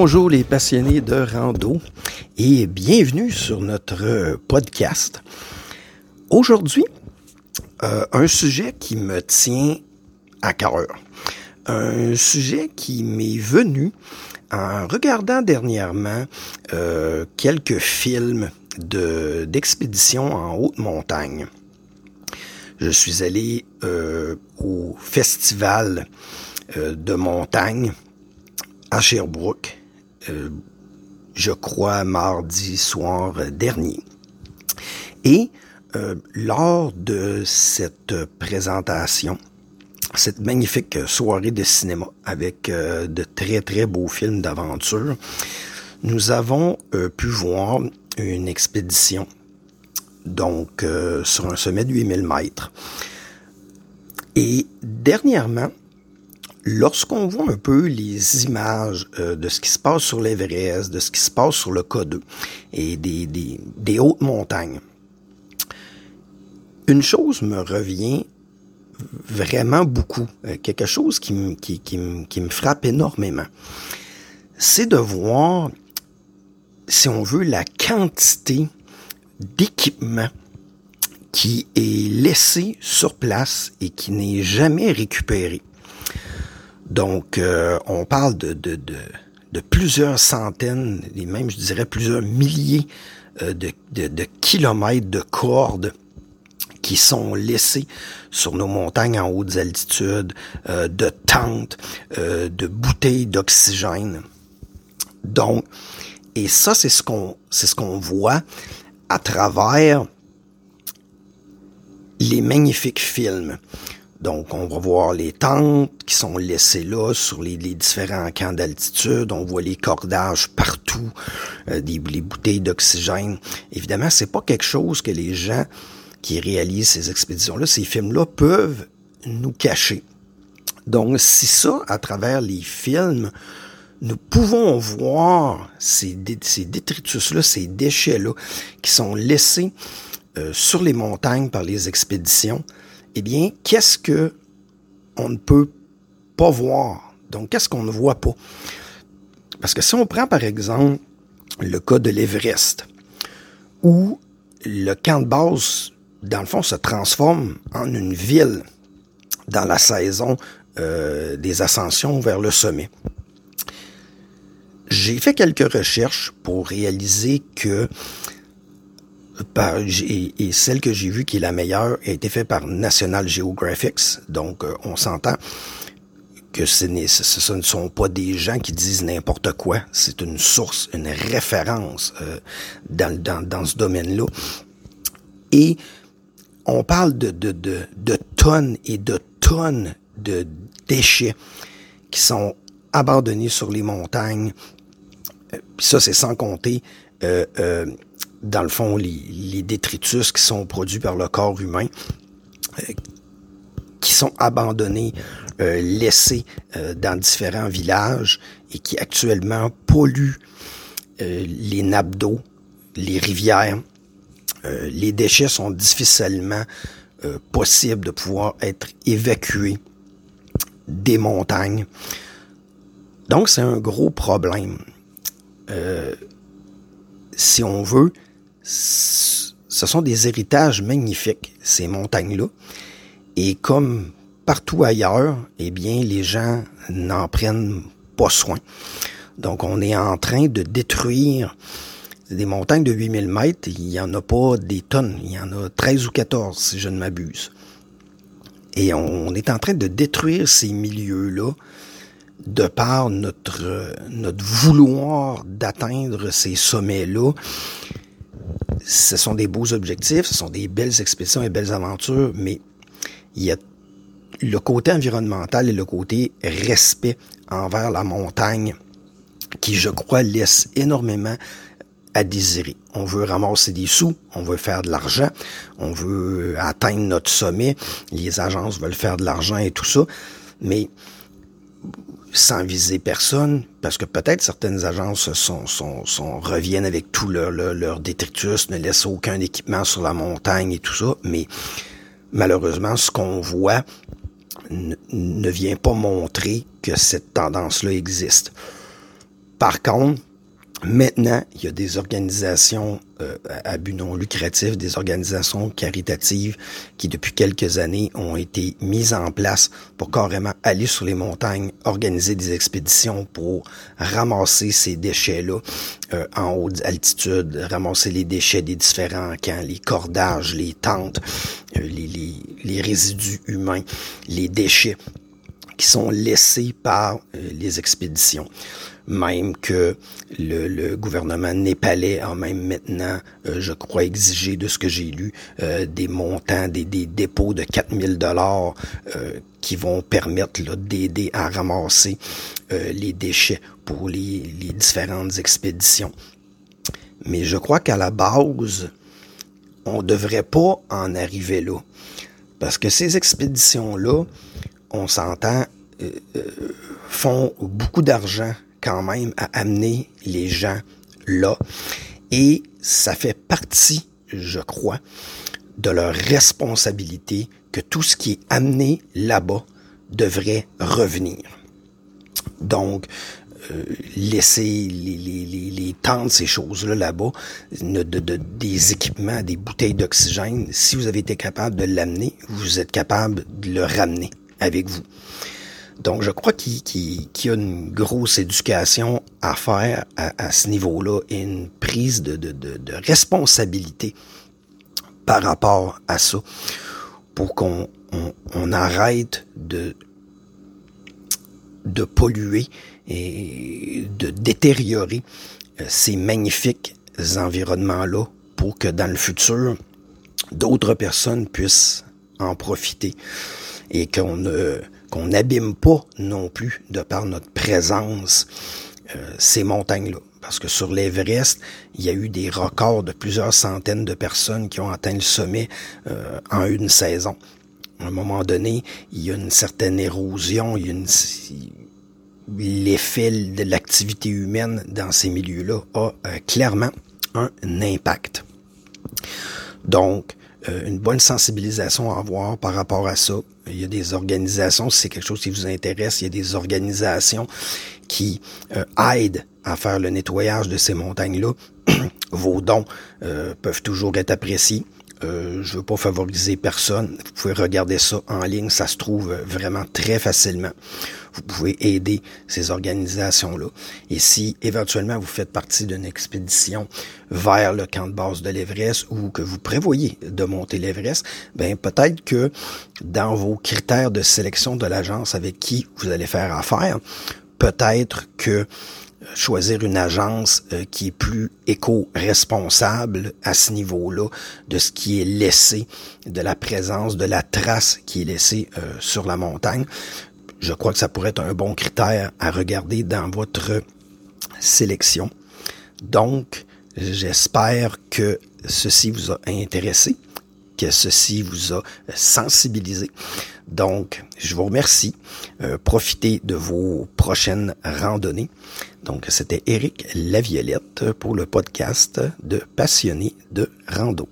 Bonjour les passionnés de rando et bienvenue sur notre podcast. Aujourd'hui, euh, un sujet qui me tient à cœur. Un sujet qui m'est venu en regardant dernièrement euh, quelques films de d'expédition en haute montagne. Je suis allé euh, au festival de montagne à Sherbrooke, euh, je crois mardi soir dernier. Et euh, lors de cette présentation, cette magnifique soirée de cinéma avec euh, de très très beaux films d'aventure, nous avons pu voir une expédition donc sur un sommet de 8000 mètres. Et dernièrement, lorsqu'on voit un peu les images euh, de ce qui se passe sur l'Everest, de ce qui se passe sur le K2 et des, des, des hautes montagnes, une chose me revient vraiment beaucoup, euh, quelque chose qui, me, qui, qui, qui frappe énormément, c'est de voir, si on veut, la quantité d'équipement qui est laissé sur place et qui n'est jamais récupéré. Donc, euh, on parle de, de, de, de, plusieurs centaines, et même, je dirais, plusieurs milliers euh, de, de, kilomètres de cordes qui sont laissés sur nos montagnes en hautes altitudes, euh, de tentes, de bouteilles d'oxygène. Donc, et ça, c'est ce qu'on, c'est ce qu'on voit à travers les magnifiques films. Donc, on va voir les tentes qui sont laissées là sur les, différents camps d'altitude. On voit les cordages partout, euh, des, les bouteilles d'oxygène. Évidemment, c'est pas quelque chose que les gens qui réalisent ces expéditions-là, ces films-là, peuvent nous cacher. Donc, si ça, à travers les films, nous pouvons voir ces, détritus-là, ces déchets-là, qui sont laissés euh, sur les montagnes par les expéditions, eh bien, qu'est-ce que on ne peut pas voir? Donc, qu'est-ce qu'on ne voit pas? Parce que si on prend par exemple le cas de l'Everest, où le camp de base, dans le fond, se transforme en une ville dans la saison euh, des ascensions vers le sommet. J'ai fait quelques recherches pour réaliser que et, celle que j'ai vue qui est la meilleure a été faite par National Geographic. Donc, euh, on s'entend que ce, ne sont pas des gens qui disent n'importe quoi. C'est une source, une référence euh, dans, dans, dans ce domaine-là. Et on parle de, de, de, tonnes et de tonnes de déchets qui sont abandonnés sur les montagnes. Euh, ça, c'est sans compter dans le fond, les, détritus qui sont produits par le corps humain, euh, qui sont abandonnés, euh, laissés euh, dans différents villages et qui actuellement polluent les nappes d'eau, les rivières. les déchets sont difficilement possibles de pouvoir être évacués des montagnes. Donc, c'est un gros problème. si on veut, ce sont des héritages magnifiques, ces montagnes-là. Et comme partout ailleurs, eh bien, les gens n'en prennent pas soin. Donc, on est en train de détruire des montagnes de 8000 mètres. Il n'y en a pas des tonnes. Il y en a 13 ou 14, si je ne m'abuse. Et on est en train de détruire ces milieux-là de par notre, notre vouloir d'atteindre ces sommets-là ce sont des beaux objectifs, ce sont des belles expéditions et belles aventures, mais il y a le côté environnemental et le côté respect envers la montagne qui, je crois, laisse énormément à désirer. On veut ramasser des sous, on veut faire de l'argent, on veut atteindre notre sommet, les agences veulent faire de l'argent et tout ça, mais sans viser personne, parce que peut-être certaines agences sont, reviennent avec tout leur, leur, détritus, ne laissent aucun équipement sur la montagne et tout ça, mais malheureusement, ce qu'on voit ne, vient pas montrer que cette tendance-là existe. Par contre, Maintenant, il y a des organisations euh, à but non lucratif, des organisations caritatives qui, depuis quelques années, ont été mises en place pour carrément aller sur les montagnes, organiser des expéditions pour ramasser ces déchets-là euh, en haute altitude, ramasser les déchets des différents camps, les cordages, les tentes, euh, les, résidus humains, les déchets qui sont laissés par les expéditions même que le, gouvernement népalais a même maintenant, euh, je crois, exigé de ce que j'ai lu, euh, des montants, des, dépôts de 4000 dollars euh, qui vont permettre d'aider à ramasser les déchets pour les, les différentes expéditions. Mais je crois qu'à la base, on devrait pas en arriver là. Parce que ces expéditions-là, on s'entend, font beaucoup d'argent quand même à amener les gens là. Et ça fait partie, je crois, de leur responsabilité que tout ce qui est amené là-bas devrait revenir. Donc, euh, laisser les, les, les, tentes, ces choses-là là-bas, de, de, des équipements, des bouteilles d'oxygène, si vous avez été capable de l'amener, vous êtes capable de le ramener avec vous. Donc, je crois qu'il y a une grosse éducation à faire à, ce niveau-là et une prise de, responsabilité par rapport à ça pour qu'on on, arrête de, de polluer et de détériorer euh, ces magnifiques environnements-là pour que dans le futur, d'autres personnes puissent en profiter et qu'on ne qu'on n'abîme pas non plus de par notre présence euh, ces montagnes-là. Parce que sur l'Everest, il y a eu des records de plusieurs centaines de personnes qui ont atteint le sommet euh, en une saison. À un moment donné, il y a une certaine érosion, il y a une l'effet de l'activité humaine dans ces milieux-là a euh, clairement un impact. Donc, euh, une bonne sensibilisation à avoir par rapport à ça. Il y a des organisations, si c'est quelque chose qui vous intéresse, il y a des organisations qui euh, aident à faire le nettoyage de ces montagnes-là. Vos dons euh, peuvent toujours être appréciés. Euh, je veux pas favoriser personne. Vous pouvez regarder ça en ligne, ça se trouve vraiment très facilement. Vous pouvez aider ces organisations-là. Et si éventuellement vous faites partie d'une expédition vers le camp de base de l'Everest ou que vous prévoyez de monter l'Everest, ben peut-être que dans vos critères de sélection de l'agence avec qui vous allez faire affaire, peut-être que choisir une agence euh, qui est plus éco-responsable à ce niveau-là de ce qui est laissé, de la présence, de la trace qui est laissée euh, sur la montagne. Je crois que ça pourrait être un bon critère à regarder dans votre sélection. Donc, j'espère que ceci vous a intéressé, que ceci vous a sensibilisé. Donc, je vous remercie. Euh, profitez de vos prochaines randonnées. Donc, c'était Eric Laviolette pour le podcast de Passionnés de rando.